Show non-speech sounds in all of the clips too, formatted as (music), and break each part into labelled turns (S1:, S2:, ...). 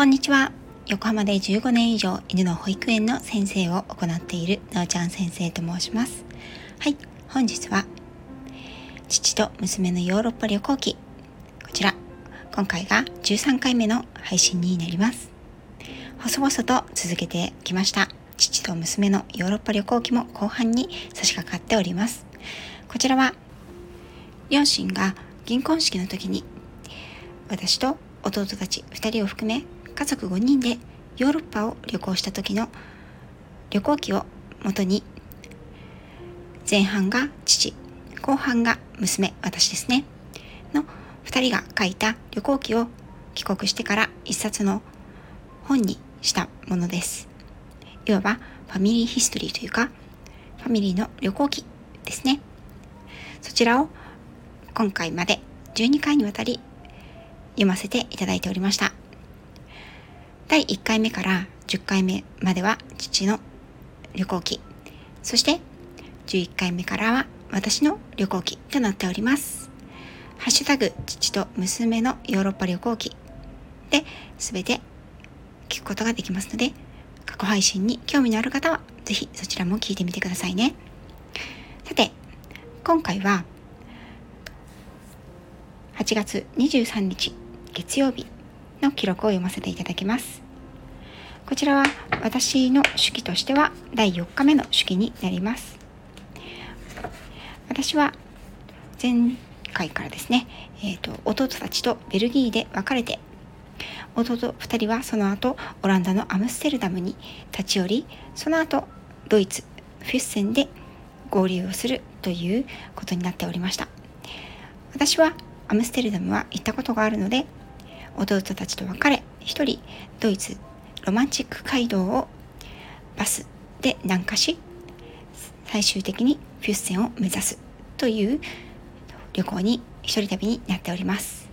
S1: こんにちは。横浜で15年以上犬の保育園の先生を行っているなおちゃん先生と申します。はい、本日は父と娘のヨーロッパ旅行記。こちら、今回が13回目の配信になります。細々と続けてきました。父と娘のヨーロッパ旅行記も後半に差し掛かっております。こちらは、両親が銀婚式の時に私と弟たち2人を含め家族5人でヨーロッパを旅行した時の旅行記をもとに前半が父後半が娘私ですね。の2人が書いた旅行記を帰国してから一冊の本にしたものです。いわばファミリーヒストリーというかファミリーの旅行記ですね。そちらを今回まで12回にわたり読ませていただいておりました。第1回目から10回目までは父の旅行記、そして11回目からは私の旅行記となっております。ハッシュタグ父と娘のヨーロッパ旅行記で全て聞くことができますので、過去配信に興味のある方はぜひそちらも聞いてみてくださいね。さて、今回は8月23日月曜日の記録を読ませていただきます。こちらは私の手記としては第4日目の手記になります。私は前回からですね、えーと、弟たちとベルギーで別れて弟2人はその後オランダのアムステルダムに立ち寄りその後ドイツフュッセンで合流をするということになっておりました私はアムステルダムは行ったことがあるので弟たちと別れ一人ドイツロマンチック街道をバスで南下し最終的にフュッセンを目指すという旅行に一人旅になっております。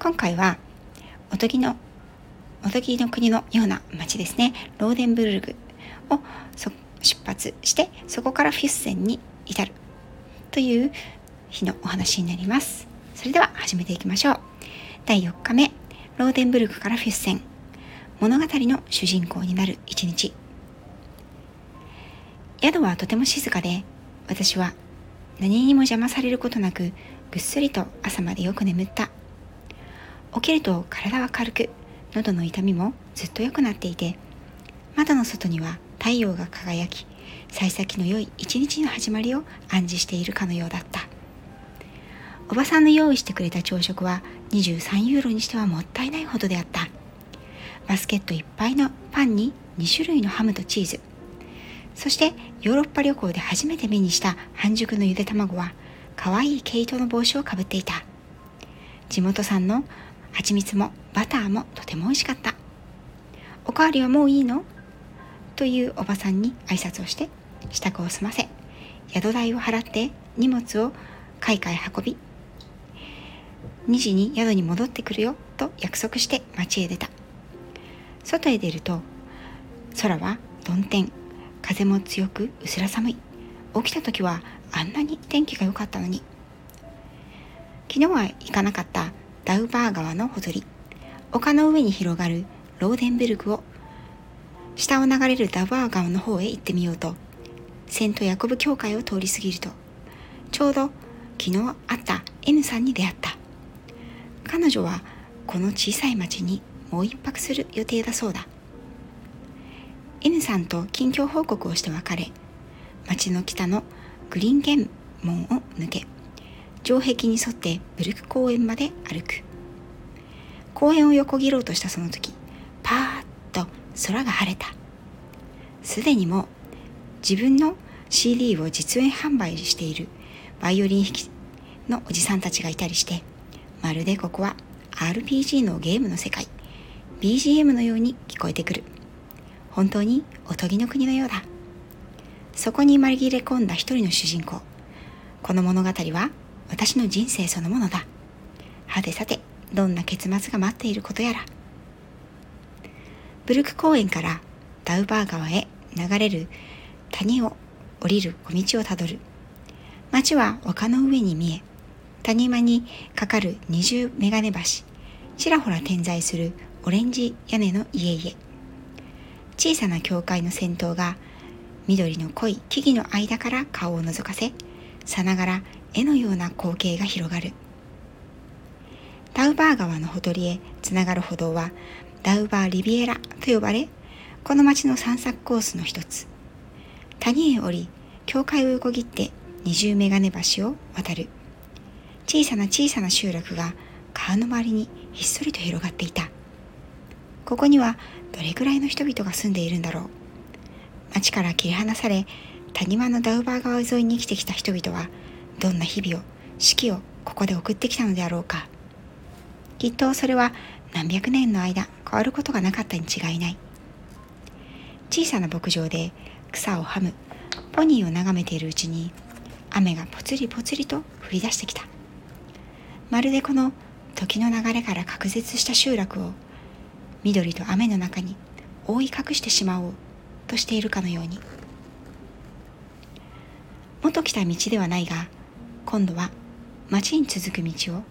S1: 今回はおとぎのおとぎの国のような街ですね。ローデンブルグを出発してそこからフュッセンに至るという日のお話になります。それでは始めていきましょう。第4日目ローデンブルクからフュッセン。物語の主人公になる一日。宿はとても静かで私は何にも邪魔されることなくぐっすりと朝までよく眠った。起きると体は軽く喉の痛みもずっと良くなっていて窓の外には太陽が輝き幸先の良い一日の始まりを暗示しているかのようだった。おばさんの用意してくれた朝食は23ユーロにしてはもったいないほどであった。バスケットいっぱいのパンに2種類のハムとチーズ。そしてヨーロッパ旅行で初めて目にした半熟のゆで卵は可愛い毛糸の帽子をかぶっていた。地元産の蜂蜜もバターもとても美味しかった。おかわりはもういいの？というおばさんに挨拶をして支度を済ませ宿代を払って荷物を海外運び2時に宿に戻ってくるよと約束して町へ出た。外へ出ると空は曇天風も強くうすら寒い。起きた時はあんなに天気が良かったのに。昨日は行かなかったダウバー川のほとり。丘の上に広がるローデンベルグを下を流れるダウバー川の方へ行ってみようと。セントヤコブ教会を通り過ぎると。ちょうど昨日会った N さんに出会った。彼女はこの小さい町にもう一泊する予定だそうだ。N さんと近況報告をして別れ町の北のグリーンゲン門を抜け城壁に沿ってブルク公園まで歩く。公園を横切ろうとしたその時パーッと空が晴れた。すでにも自分の CD を実演販売しているバイオリン弾きのおじさんたちがいたりしてまるでここは RPG のゲームの世界。BGM のように聞こえてくる。本当におとぎの国のようだ。そこに紛れ込んだ一人の主人公。この物語は私の人生そのものだ。はてさてどんな結末が待っていることやら。ブルク公園からダウバー川へ流れる谷を降りる小道をたどる。町は丘の上に見え谷間にかかる二重眼鏡橋ちらほら点在するオレンジ屋根の家々。小さな教会の先頭が緑の濃い木々の間から顔を覗かせさながら絵のような光景が広がる。ダウバー川のほとりへつながる歩道はダウバーリビエラと呼ばれこの町の散策コースの一つ。谷へ降り教会を横切って二重メガネ橋を渡る。小さな小さな集落が川の周りにひっそりと広がっていた。ここにはどれくらいの人々が住んでいるんだろう。町から切り離され谷間のダウバー川沿いに生きてきた人々はどんな日々を四季をここで送ってきたのであろうか。きっとそれは何百年の間変わることがなかったに違いない。小さな牧場で草をはむポニーを眺めているうちに雨がぽつりぽつりと降り出してきた。まるでこの時の流れから隔絶した集落を緑と雨の中に覆い隠してしまおうとしているかのように。元来た道ではないが今度は町に続く道を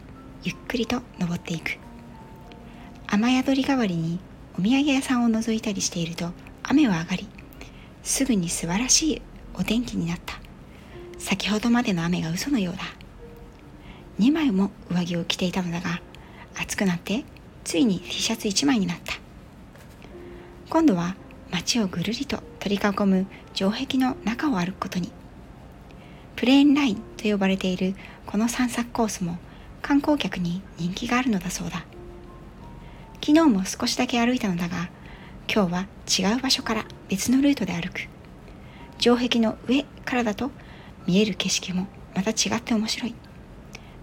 S1: ゆっくりと登っていく。雨宿り代わりにお土産屋さんを覗いたりしていると雨は上がりすぐに素晴らしいお天気になった。先ほどまでの雨が嘘のようだ。2枚も上着を着ていたのだが暑くなってついに T シャツ1枚になった。今度は街をぐるりと取り囲む城壁の中を歩くことに。プレーンラインと呼ばれているこの散策コースも観光客に人気があるのだそうだ。昨日も少しだけ歩いたのだが今日は違う場所から別のルートで歩く。城壁の上からだと見える景色もまた違って面白い。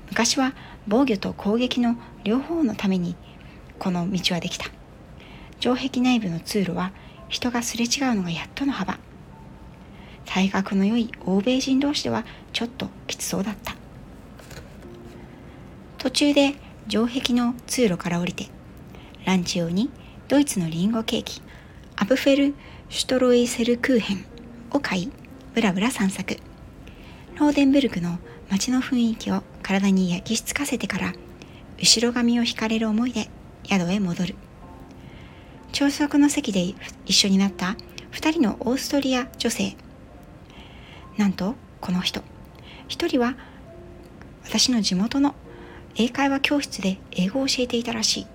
S1: 昔は防御と攻撃の両方のためにこの道はできた。城壁内部の通路は人がすれ違うのがやっとの幅。体格の良い欧米人同士ではちょっときつそうだった。途中で城壁の通路から降りてランチ用にドイツのリンゴケーキアブフェル・シュトロイセルクーヘンを買いブラブラ散策。ローデンブルクの街の雰囲気を体に焼き付かせてから後ろ髪を引かれる思いで宿へ戻る。朝食の席で一緒になった2人のオーストリア女性。なんとこの人。1人は私の地元の英会話教室で英語を教えていたらしい。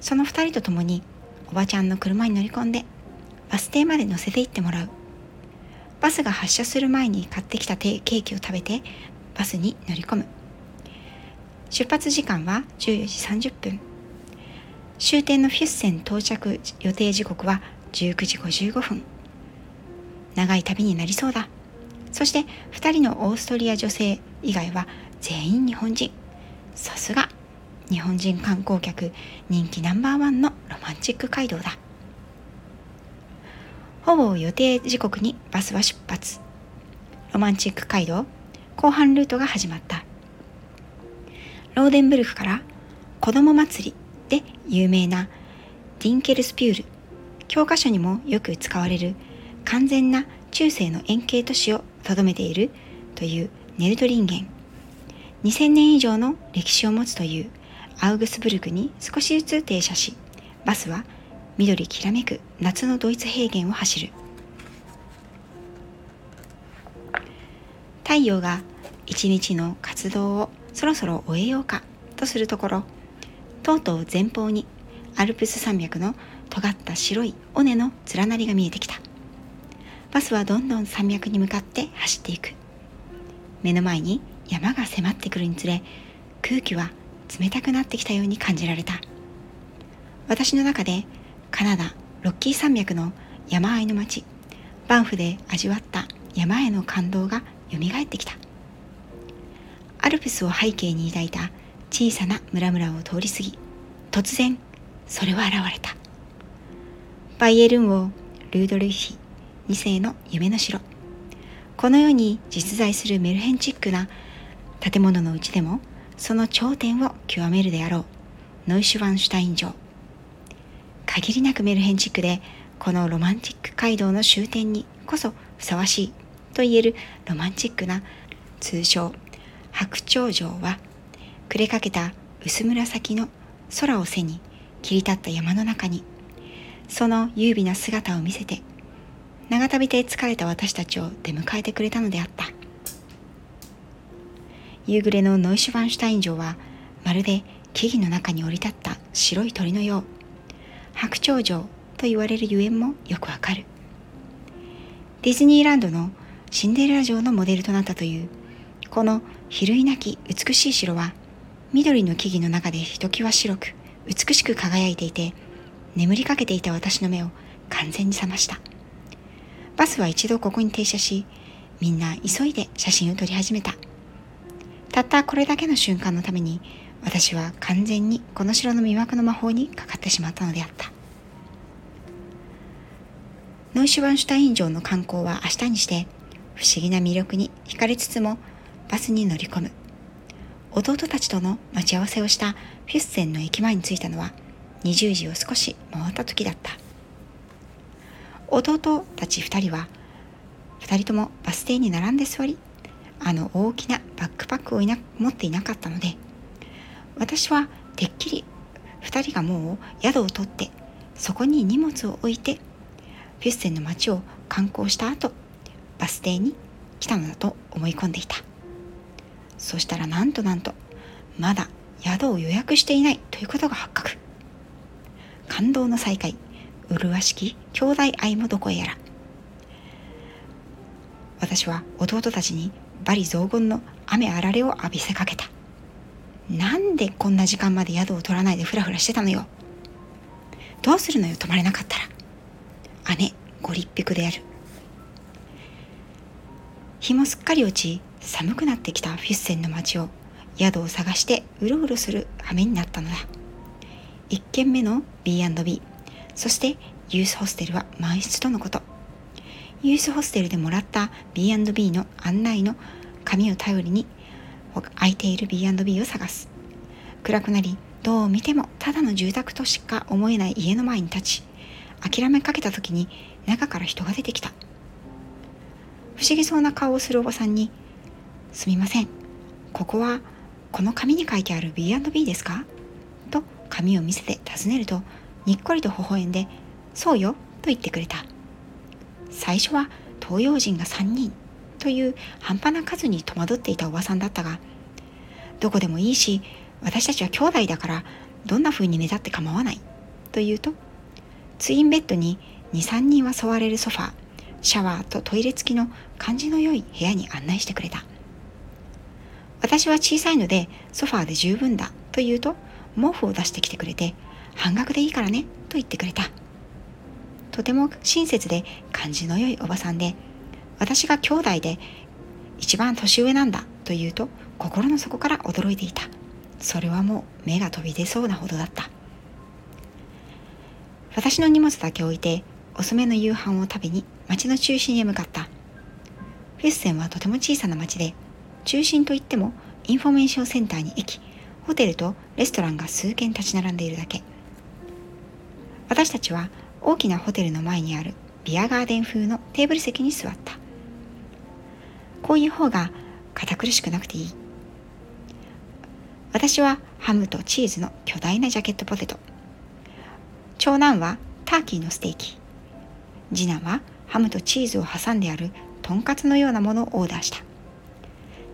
S1: その2人と共におばちゃんの車に乗り込んでバス停まで乗せて行ってもらう。バスが発車する前に買ってきたケーキを食べてバスに乗り込む。出発時間は14時30分。終点のフィュッセン到着予定時刻は19時55分。長い旅になりそうだ。そして2人のオーストリア女性以外は全員日本人。さすが日本人観光客人気ナンバーワンのロマンチック街道だ。ほぼ予定時刻にバスは出発。ロマンチック街道後半ルートが始まった。ローデンブルクから子供祭りで有名なディンケルスピュール教科書にもよく使われる完全な中世の円形都市をとどめているというネルトリンゲン。2000年以上の歴史を持つというアウグスブルクに少しずつ停車しバスは緑きらめく夏のドイツ平原を走る。太陽が一日の活動をそろそろ終えようかとするところとうとう前方にアルプス山脈の尖った白い尾根の連なりが見えてきた。バスはどんどん山脈に向かって走っていく。目の前に山が迫ってくるにつれ空気は冷たくなってきたように感じられた。私の中でカナダロッキー山脈の山あいの町。バンフで味わった山への感動がよみがえってきた。アルプスを背景に抱いた小さな村々を通り過ぎ突然それは現れた。バイエルン王ルードルヒ2世の夢の城。この世に実在するメルヘンチックな建物のうちでもその頂点を極めるであろうノイシュワンシュタイン城。限りなくメルヘンチックでこのロマンチック街道の終点にこそふさわしいと言えるロマンチックな通称白鳥城は暮れかけた薄紫の空を背に切り立った山の中にその優美な姿を見せて長旅で疲れた私たちを出迎えてくれたのであった。夕暮れのノイシュバンシュタイン城はまるで木々の中に降り立った白い鳥のよう。白鳥城と言われるゆえんもよくわかる。ディズニーランドのシンデレラ城のモデルとなったというこの比類なき美しい城は緑の木々の中でひときわ白く美しく輝いていて眠りかけていた私の目を完全に覚ました。バスは一度ここに停車しみんな急いで写真を撮り始めた。たったこれだけの瞬間のために私は完全にこの城の魅惑の魔法にかかってしまったのであった。ノイシュバンシュタイン城の観光は明日にして不思議な魅力に惹かれつつもバスに乗り込む。弟たちとの待ち合わせをしたフィュッセンの駅前に着いたのは20時を少し回った時だった。弟たち2人は2人ともバス停に並んで座りあの大きなバックパックをいな持っていなかったので私はてっきり2人がもう宿を取ってそこに荷物を置いてフィュッセンの街を観光した後バス停に来たのだと思い込んでいた。そしたらなんとなんとまだ宿を予約していないということが発覚。感動の再会麗しき兄弟愛もどこへやら。私は弟たちに罵詈雑言の雨あられを浴びせかけた。なんでこんな時間まで宿を取らないでフラフラしてたのよ。どうするのよ泊まれなかったら。姉ご立腹である。日もすっかり落ち寒くなってきたフィッセンの街を宿を探してうろうろする羽目になったのだ。1軒目の B&B そしてユースホステルは満室とのこと。ユースホステルでもらった B&B の案内の紙を頼りに空いている B&B を探す暗くなりどう見てもただの住宅としか思えない家の前に立ち諦めかけた時に中から人が出てきた不思議そうな顔をするおばさんにすみません。ここはこの紙に書いてある B&B ですか？と紙を見せて尋ねるとにっこりと微笑んでそうよと言ってくれた。最初は東洋人が3人という半端な数に戸惑っていたおばさんだったがどこでもいいし私たちは兄弟だからどんな風に寝たって構わないと言うとツインベッドに23人は座れるソファシャワーとトイレ付きの感じの良い部屋に案内してくれた。私は小さいのでソファーで十分だと言うと毛布を出してきてくれて半額でいいからねと言ってくれた。とても親切で感じの良いおばさんで私が兄弟で一番年上なんだと言うと心の底から驚いていた。それはもう目が飛び出そうなほどだった。私の荷物だけ置いて遅めの夕飯を食べに町の中心へ向かった。フュッセンはとても小さな町で中心といってもインフォメーションセンターに駅。ホテルとレストランが数軒立ち並んでいるだけ。私たちは大きなホテルの前にあるビアガーデン風のテーブル席に座った。こういう方が堅苦しくなくていい。私はハムとチーズの巨大なジャケットポテト。長男はターキーのステーキ。次男はハムとチーズを挟んであるとんかつのようなものをオーダーした。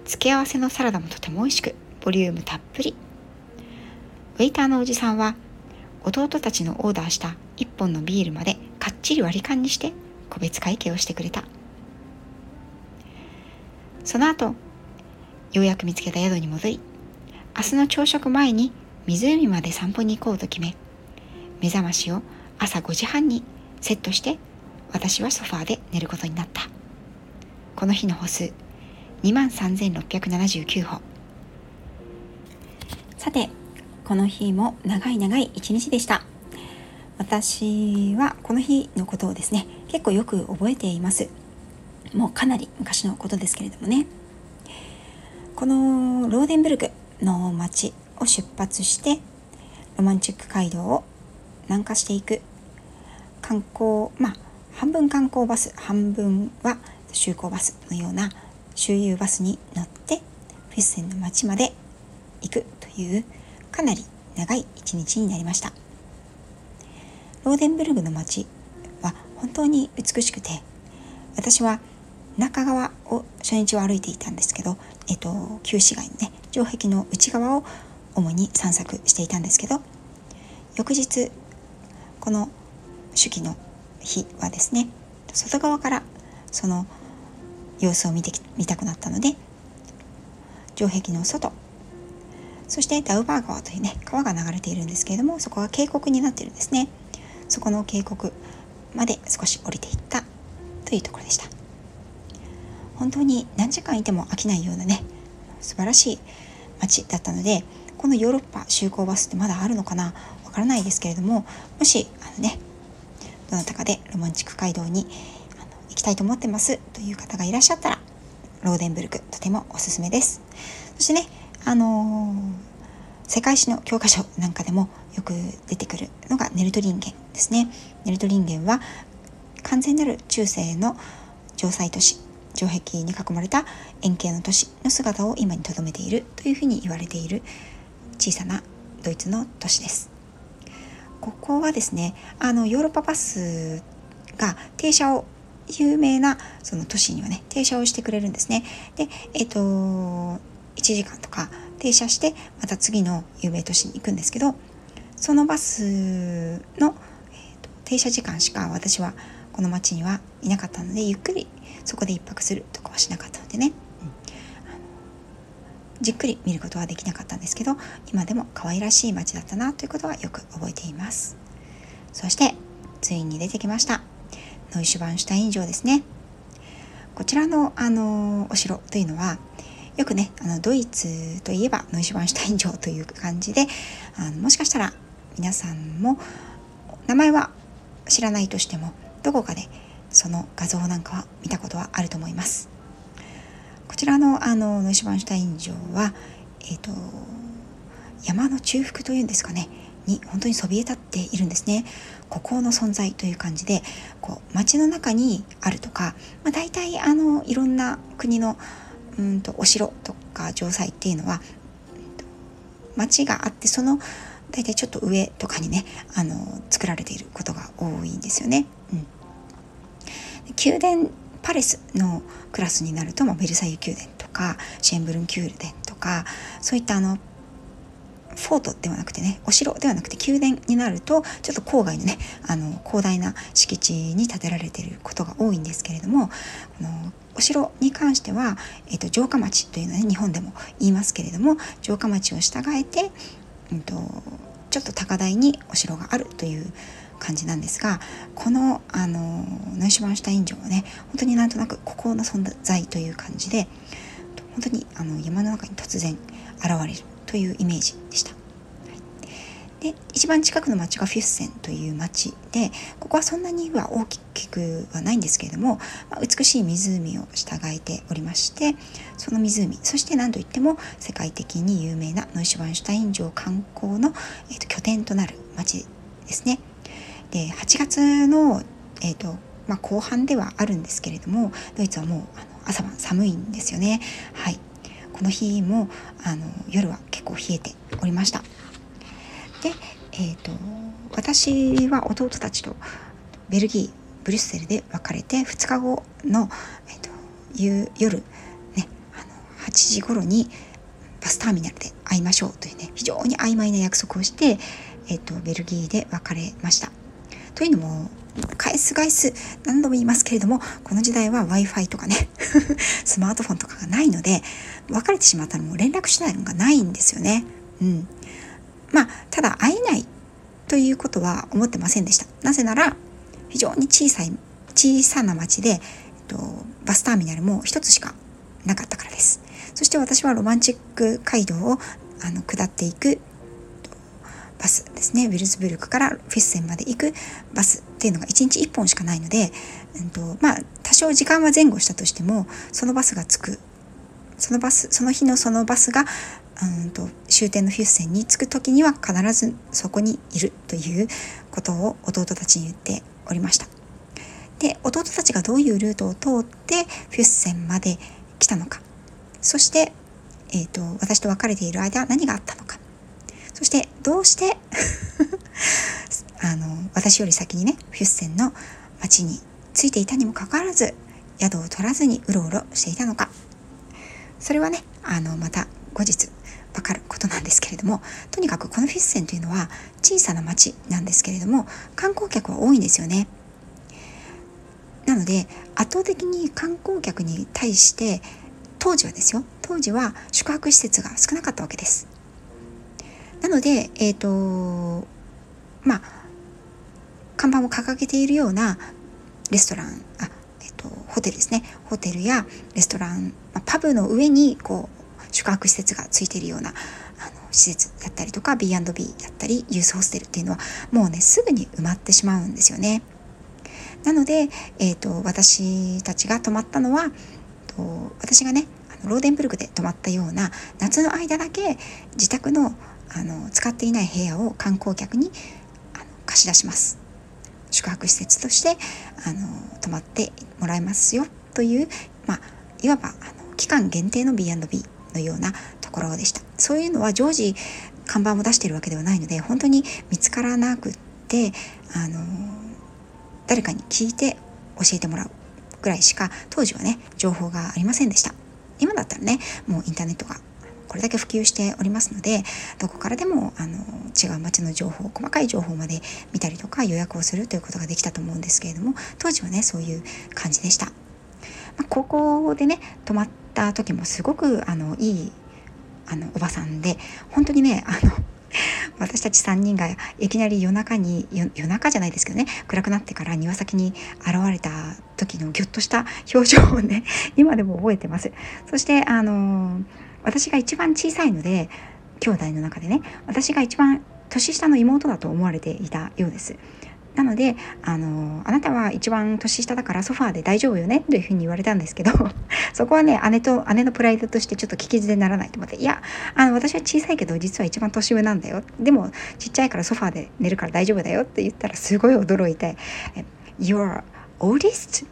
S1: 付け合わせのサラダもとても美味しくボリュームたっぷり。ウェイターのおじさんは弟たちのオーダーした1本のビールまでかっちり割り勘にして個別会計をしてくれた。その後ようやく見つけた宿に戻り明日の朝食前に湖まで散歩に行こうと決め目覚ましを朝5時半にセットして私はソファーで寝ることになった。この日の歩数23,679歩。さてこの日も長い長い一日でした。私はこの日のことをですね結構よく覚えています。もうかなり昔のことですけれどもね。このローデンブルクの街を出発してロマンチック街道を南下していく。観光まあ半分観光バス半分は就航バスのような周遊バスに乗ってフィッセンの町まで行くというかなり長い一日になりました。ローデンブルグの街は本当に美しくて私は中側を初日は歩いていたんですけど、えっと、旧市街のね城壁の内側を主に散策していたんですけど翌日この手記の日はですね外側からその様子を見てみたくなったので城壁の外そしてダウバー川というね川が流れているんですけれどもそこが渓谷になってるんですね。そこの渓谷まで少し降りていったというところでした。本当に何時間いても飽きないようなね素晴らしい街だったのでこのヨーロッパ就航バスってまだあるのかなわからないですけれどももしあのねどなたかでロマンチック街道に行きたいと思ってますという方がいらっしゃったらローデンブルクとてもおすすめです。そしてねあのー、世界史の教科書なんかでもよく出てくるのがネルトリンゲンですね。ネルトリンゲンは完全なる中世の城塞都市城壁に囲まれた円形の都市の姿を今に留めているというふうに言われている小さなドイツの都市です。ここはですねあのヨーロッパバスが停車を有名なその都市にはね停車をしてくれるんですね。でえっ、ー、と1時間とか停車してまた次の有名都市に行くんですけどそのバスの、えーと、停車時間しか私はこの町にはいなかったのでゆっくりそこで1泊するとかはしなかったのでね、うん、じっくり見ることはできなかったんですけど今でも可愛らしい街だったなということはよく覚えています。そしてついに出てきました。ノイシュバンシュタイン城ですね。こちらのあのお城というのはよくねあのドイツといえばノイシュバンシュタイン城という感じであのもしかしたら皆さんも名前は知らないとしてもどこかでその画像なんかは見たことはあると思います。こちらのあのノイシュバンシュタイン城はえっ、ー、と山の中腹というんですかねに本当にそびえ立っているんですね。孤高の存在という感じでこう街の中にあるとか、まあ、大体あのいろんな国のうんとお城とか城塞っていうのは町があってその大体ちょっと上とかにねあの作られていることが多いんですよね。うん、宮殿パレスのクラスになると、まあ、ベルサイユ宮殿とかシェンブルン宮殿とかそういったあのフォートではなくてねお城ではなくて宮殿になるとちょっと郊外のねあの広大な敷地に建てられていることが多いんですけれどもこのお城に関しては、えーと、城下町というのは、ね、日本でも言いますけれども城下町を従えて、うんと、ちょっと高台にお城があるという感じなんですがこのあのノイシュバンシュタイン城はね本当になんとなく孤高の存在という感じで本当にあの山の中に突然現れるというイメージでした。で一番近くの町がフィッセンという町でここはそんなには大きくはないんですけれども、まあ、美しい湖を従えておりましてその湖そして何といっても世界的に有名なノイシュバンシュタイン城観光の、えーと、拠点となる町ですね。で8月の、えーとまあ、後半ではあるんですけれどもドイツはもうあの朝晩寒いんですよね。はいこの日もあの夜は結構冷えておりましたで、えーと、私は弟たちとベルギーブリュッセルで別れて2日後の、えーと、夜、ね、あの8時頃にバスターミナルで会いましょうというね非常に曖昧な約束をして、えーとベルギーで別れました。というのも返す返す何度も言いますけれどもこの時代は w i f i とかね (laughs) スマートフォンとかがないので別れてしまったらもう連絡しないのがないんですよね。うん、まあただ会えないということは思ってませんでした。なぜなら非常に小さい小さな町で、えっと、バスターミナルも一つしかなかったからです。そして私はロマンチック街道をあの下っていくバスですねウィルズブルクからフィッセンまで行くバスっていうのが1日1本しかないので、うんとまあ、多少時間は前後したとしてもそのバスが着くそのバスその日のそのバスがうんと終点のフィッセンに着く時には必ずそこにいるということを弟たちに言っておりました。で弟たちがどういうルートを通ってフィッセンまで来たのか。そして、えーと私と別れている間何があったのか。そしてどうして (laughs) あの私より先にねフュッセンの町に着いていたにもかかわらず宿を取らずにうろうろしていたのか。それはねあのまた後日わかることなんですけれどもとにかくこのフィッセンというのは小さな町なんですけれども観光客は多いんですよね。なので圧倒的に観光客に対して当時はですよ当時は宿泊施設が少なかったわけです。なのでえっ、ー、とまあ看板を掲げているようなレストランあえっ、とホテルですねホテルやレストラン、まあ、パブの上にこう宿泊施設がついているようなあの施設だったりとか B&B だったりユースホステルっていうのはもうねすぐに埋まってしまうんですよね。なので、えーと、私たちが泊まったのはと私がねあのローデンブルクで泊まったような夏の間だけ自宅のあの使っていない部屋を観光客にあの貸し出します。宿泊施設としてあの泊まってもらえますよという、まあ、いわばあの期間限定の B&B のようなところでした。そういうのは常時看板を出してるわけではないので本当に見つからなくってあの誰かに聞いて教えてもらうぐらいしか当時はね情報がありませんでした。今だったらねもうインターネットがこれだけ普及しておりますのでどこからでもあの違う街の情報細かい情報まで見たりとか予約をするということができたと思うんですけれども当時はねそういう感じでした、まあ、高校でね泊まった時もすごくあのいいあのおばさんで本当にねあの (laughs) 私たち3人がいきなり夜中に夜中じゃないですけどね暗くなってから庭先に現れた時のギュッとした表情をね今でも覚えてます。そしてあの私が一番小さいので兄弟の中でね私が一番年下の妹だと思われていたようですなのであのあなたは一番年下だからソファーで大丈夫よねというふうに言われたんですけど (laughs) そこはね姉と姉のプライドとしてちょっと聞き捨てならないと思っていやあの私は小さいけど実は一番年上なんだよでもちっちゃいからソファーで寝るから大丈夫だよって言ったらすごい驚いて「You're oldest?」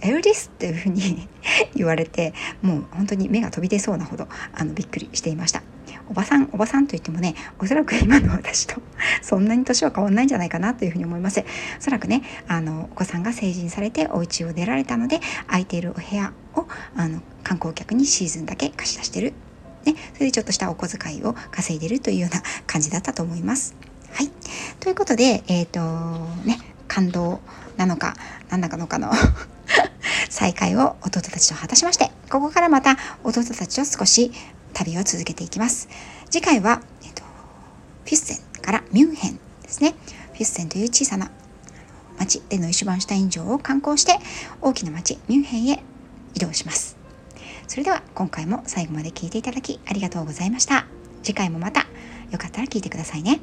S1: エルディスっていうふうに (laughs) 言われてもう本当に目が飛び出そうなほどあのびっくりしていましたおばさんおばさんといってもねおそらく今の私と (laughs) そんなに年は変わんないんじゃないかなというふうに思いますおそらくねあのお子さんが成人されてお家を出られたので空いているお部屋をあの観光客にシーズンだけ貸し出してるね、それでちょっとしたお小遣いを稼いでるというような (laughs) 感じだったと思います。はい。ということで、えっ、ー、と、ね、感動なのか、なんだかのかの再会を弟たちと果たしまして、ここからまた弟たちと少し旅を続けていきます。次回は、えっと、フィッセンからミュンヘンですね。フィッセンという小さな町でのイシュバンシュタイン城を観光して大きな町ミュンヘンへ移動します。それでは今回も最後まで聞いていただきありがとうございました。次回もまたよかったら聞いてくださいね。